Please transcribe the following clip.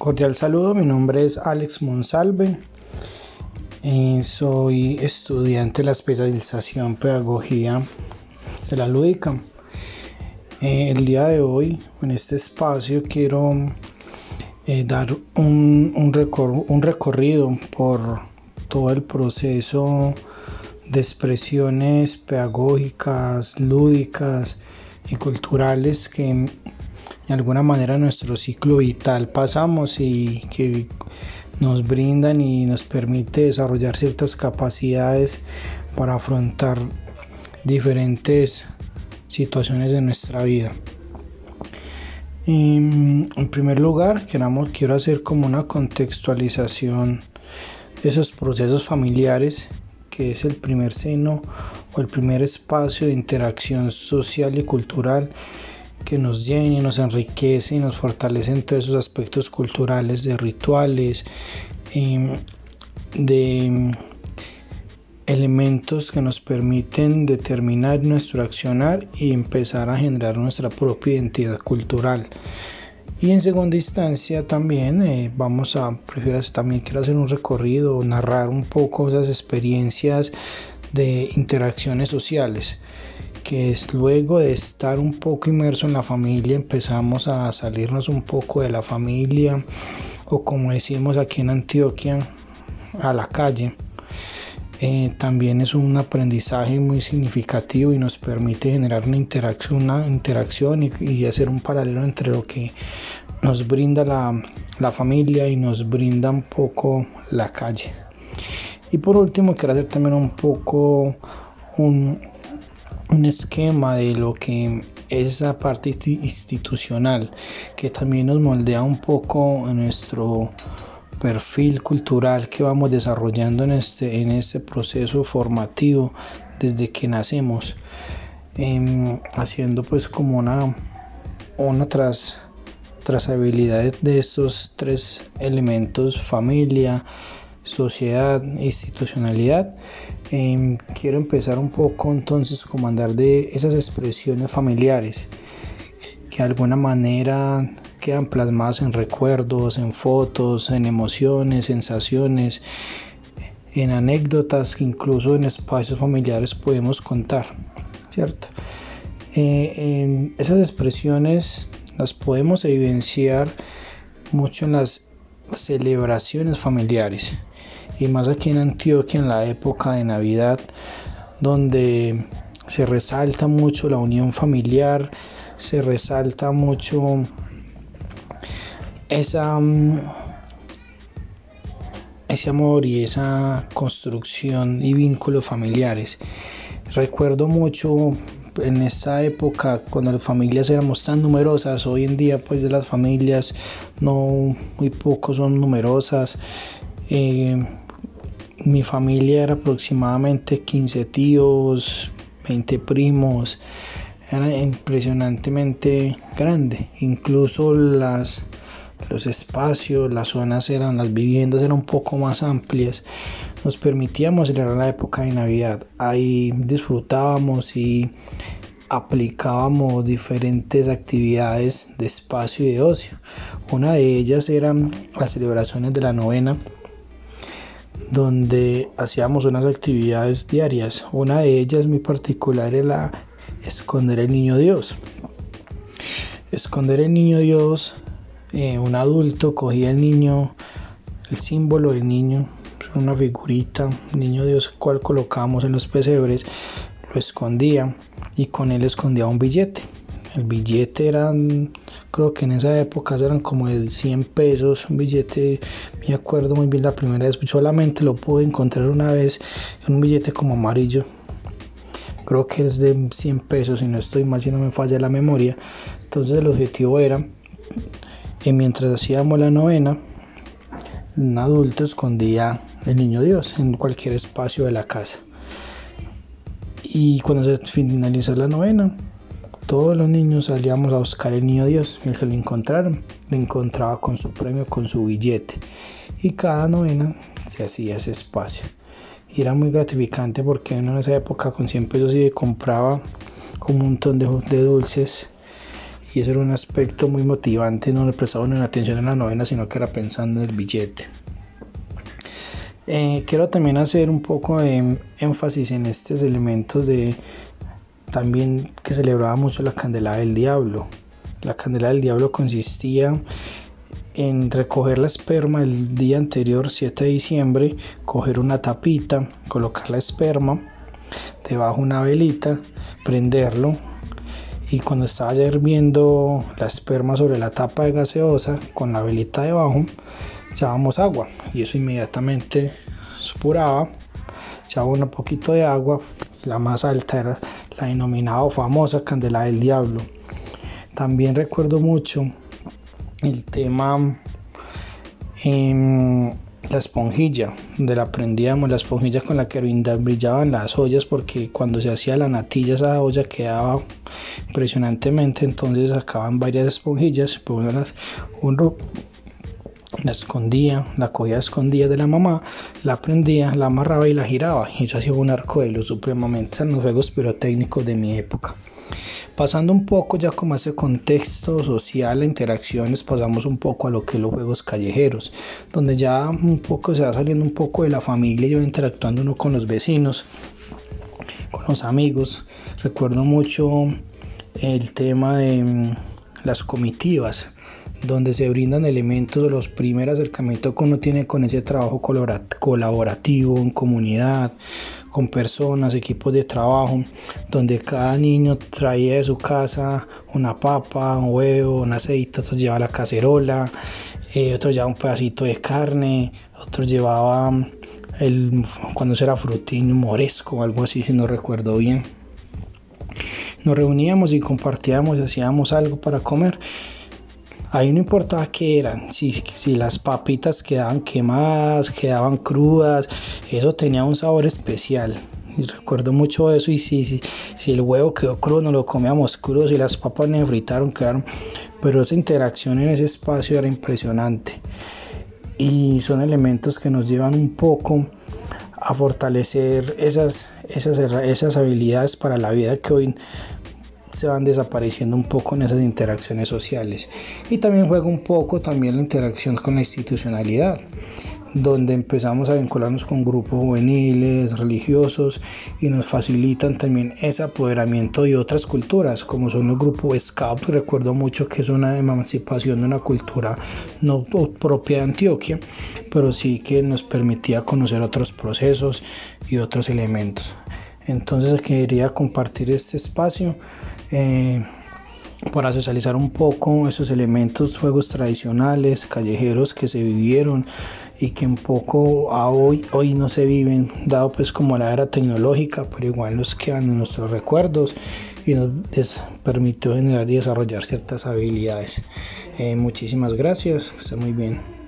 Cordial saludo, mi nombre es Alex Monsalve. Eh, soy estudiante de la especialización Pedagogía de la Lúdica. Eh, el día de hoy, en este espacio, quiero eh, dar un, un recorrido por todo el proceso de expresiones pedagógicas, lúdicas y culturales que de alguna manera nuestro ciclo vital pasamos y que nos brindan y nos permite desarrollar ciertas capacidades para afrontar diferentes situaciones de nuestra vida. En, primer lugar, queramos, quiero hacer como una contextualización de esos procesos familiares, que es el primer seno o el primer espacio de interacción social y cultural que nos llene, nos enriquece y nos fortalece en todos esos aspectos culturales, de rituales, em, de elementos que nos permiten determinar nuestro accionar y empezar a generar nuestra propia identidad cultural. Y en segunda instancia también eh, vamos a, prefiero también quiero hacer un recorrido, narrar un poco esas experiencias de interacciones sociales que es luego de estar un poco inmerso en la familia empezamos a salirnos un poco de la familia o como decimos aquí en Antioquia a la calle eh, también es un aprendizaje muy significativo y nos permite generar una interacción, una interacción y, hacer un paralelo entre lo que nos brinda la, la familia y nos brinda un poco la calle. Y por último quiero hacer también un poco un, un esquema de lo que es esa parte institucional que también nos moldea un poco nuestro perfil cultural que vamos desarrollando en este, en este proceso formativo desde que nacemos em, haciendo pues como una una tras trazabilidad de estos tres elementos familia sociedad institucionalidad. Em, quiero empezar un poco entonces como andar de esas expresiones familiares que de alguna manera quedan plasmadas en recuerdos, en fotos, en emociones, sensaciones, en anécdotas que incluso en espacios familiares podemos contar, ¿cierto? Eh, esas expresiones las podemos evidenciar mucho en las celebraciones familiares y más aquí en Antioquia en la época de Navidad donde se resalta mucho la unión familiar, se resalta mucho esa mm, ese amor y esa construcción y vínculos familiares. Recuerdo mucho en esta época cuando las familias éramos tan numerosas, hoy en día pues de las familias no muy pocos son numerosas. Eh, mi familia era aproximadamente 15 tíos, 20 primos, era impresionantemente grande, incluso las los espacios, las zonas eran, las viviendas eran un poco más amplias, nos permitíamos celebrar la época de Navidad, ahí disfrutábamos y aplicábamos diferentes actividades de espacio y de ocio. Una de ellas eran las celebraciones de la novena donde hacíamos unas actividades diarias. Una de ellas, muy particular, era esconder el niño Dios. Esconder el niño Dios, eh, un adulto cogía el niño, el símbolo del niño, una figurita, niño Dios, cual colocábamos en los pesebres, lo escondía y con él escondía un billete. El billete eran, creo que en esa época eran como de 100 pesos, un billete, me acuerdo muy bien la primera vez, solamente lo pude encontrar una vez, un billete como amarillo, creo que es de 100 pesos, si no estoy mal, si no me falla la memoria. Entonces el objetivo era que mientras hacíamos la novena, un adulto escondía el niño Dios en cualquier espacio de la casa. Y cuando se finalizó la novena, todos los niños salíamos a buscar el niño Dios. El que lo encontraron, lo encontraba con su premio, con su billete. Y cada novena se hacía ese espacio. Y era muy gratificante porque en esa época con 100 pesos se compraba un montón de dulces y eso era un aspecto muy motivante, no le prestaba una atención en la novena, sino que era pensando en el billete. Eh, quiero también hacer un poco de énfasis en estos elementos de también que celebraba mucho la candela del diablo. La candela del diablo consistía en recoger la esperma el día anterior, 7 de diciembre, coger una tapita, colocar la esperma, debajo una velita, prenderlo y cuando estaba hirviendo la esperma sobre la tapa de gaseosa con la velita debajo, echábamos agua y eso inmediatamente supuraba, echaba un poquito de agua, la más alta era la denominada o famosa candela del diablo. También recuerdo mucho el tema en la esponjilla, donde la prendíamos, la esponjilla con la que brillaban las ollas, porque cuando se hacía la natilla esa olla quedaba impresionantemente, entonces sacaban varias esponjillas, pues uno, uno la escondía, la cogía escondida de la mamá, la prendía, la amarraba y la giraba, y eso hacía un arco de luz supremamente en los juegos pirotécnicos de mi época. Pasando un poco ya como ese contexto social, interacciones, pasamos un poco a lo que es los juegos callejeros, donde ya un poco se va saliendo un poco de la familia y interactuando uno con los vecinos, con los amigos. Recuerdo mucho el tema de mm, las comitivas donde se brindan elementos de los primeros acercamientos que uno tiene con ese trabajo colaborativo en comunidad, con personas, equipos de trabajo, donde cada niño traía de su casa una papa, un huevo, un aceite, otros llevaba la cacerola, eh, otros llevaban un pedacito de carne, otros llevaban el, cuando era frutín moresco algo así, si no recuerdo bien. Nos reuníamos y compartíamos hacíamos algo para comer Ahí no importaba qué eran, si, si las papitas quedaban quemadas, quedaban crudas, eso tenía un sabor especial. Y recuerdo mucho eso y si, si, el huevo quedó crudo, no lo comíamos crudo, si las papas me fritaron, quedaron... Pero esa interacción en ese espacio era impresionante. Y son elementos que nos llevan un poco a fortalecer esas, esas, esas habilidades para la vida que hoy se van desapareciendo un poco en esas interacciones sociales. Y también juega un poco también la interacción con la institucionalidad, donde empezamos a vincularnos con grupos juveniles, religiosos y nos facilitan también ese apoderamiento de otras culturas, como son los grupos Scout. Recuerdo mucho que es una emancipación de una cultura no propia de Antioquia, pero sí que nos permitía conocer otros procesos y otros elementos. Entonces quería compartir este espacio eh, para socializar un poco esos elementos, juegos tradicionales, callejeros que se vivieron y que un poco a hoy, hoy no se viven, dado pues como la era tecnológica, pero igual nos quedan en nuestros recuerdos y nos permitió generar y desarrollar ciertas habilidades. Eh, muchísimas gracias, está muy bien.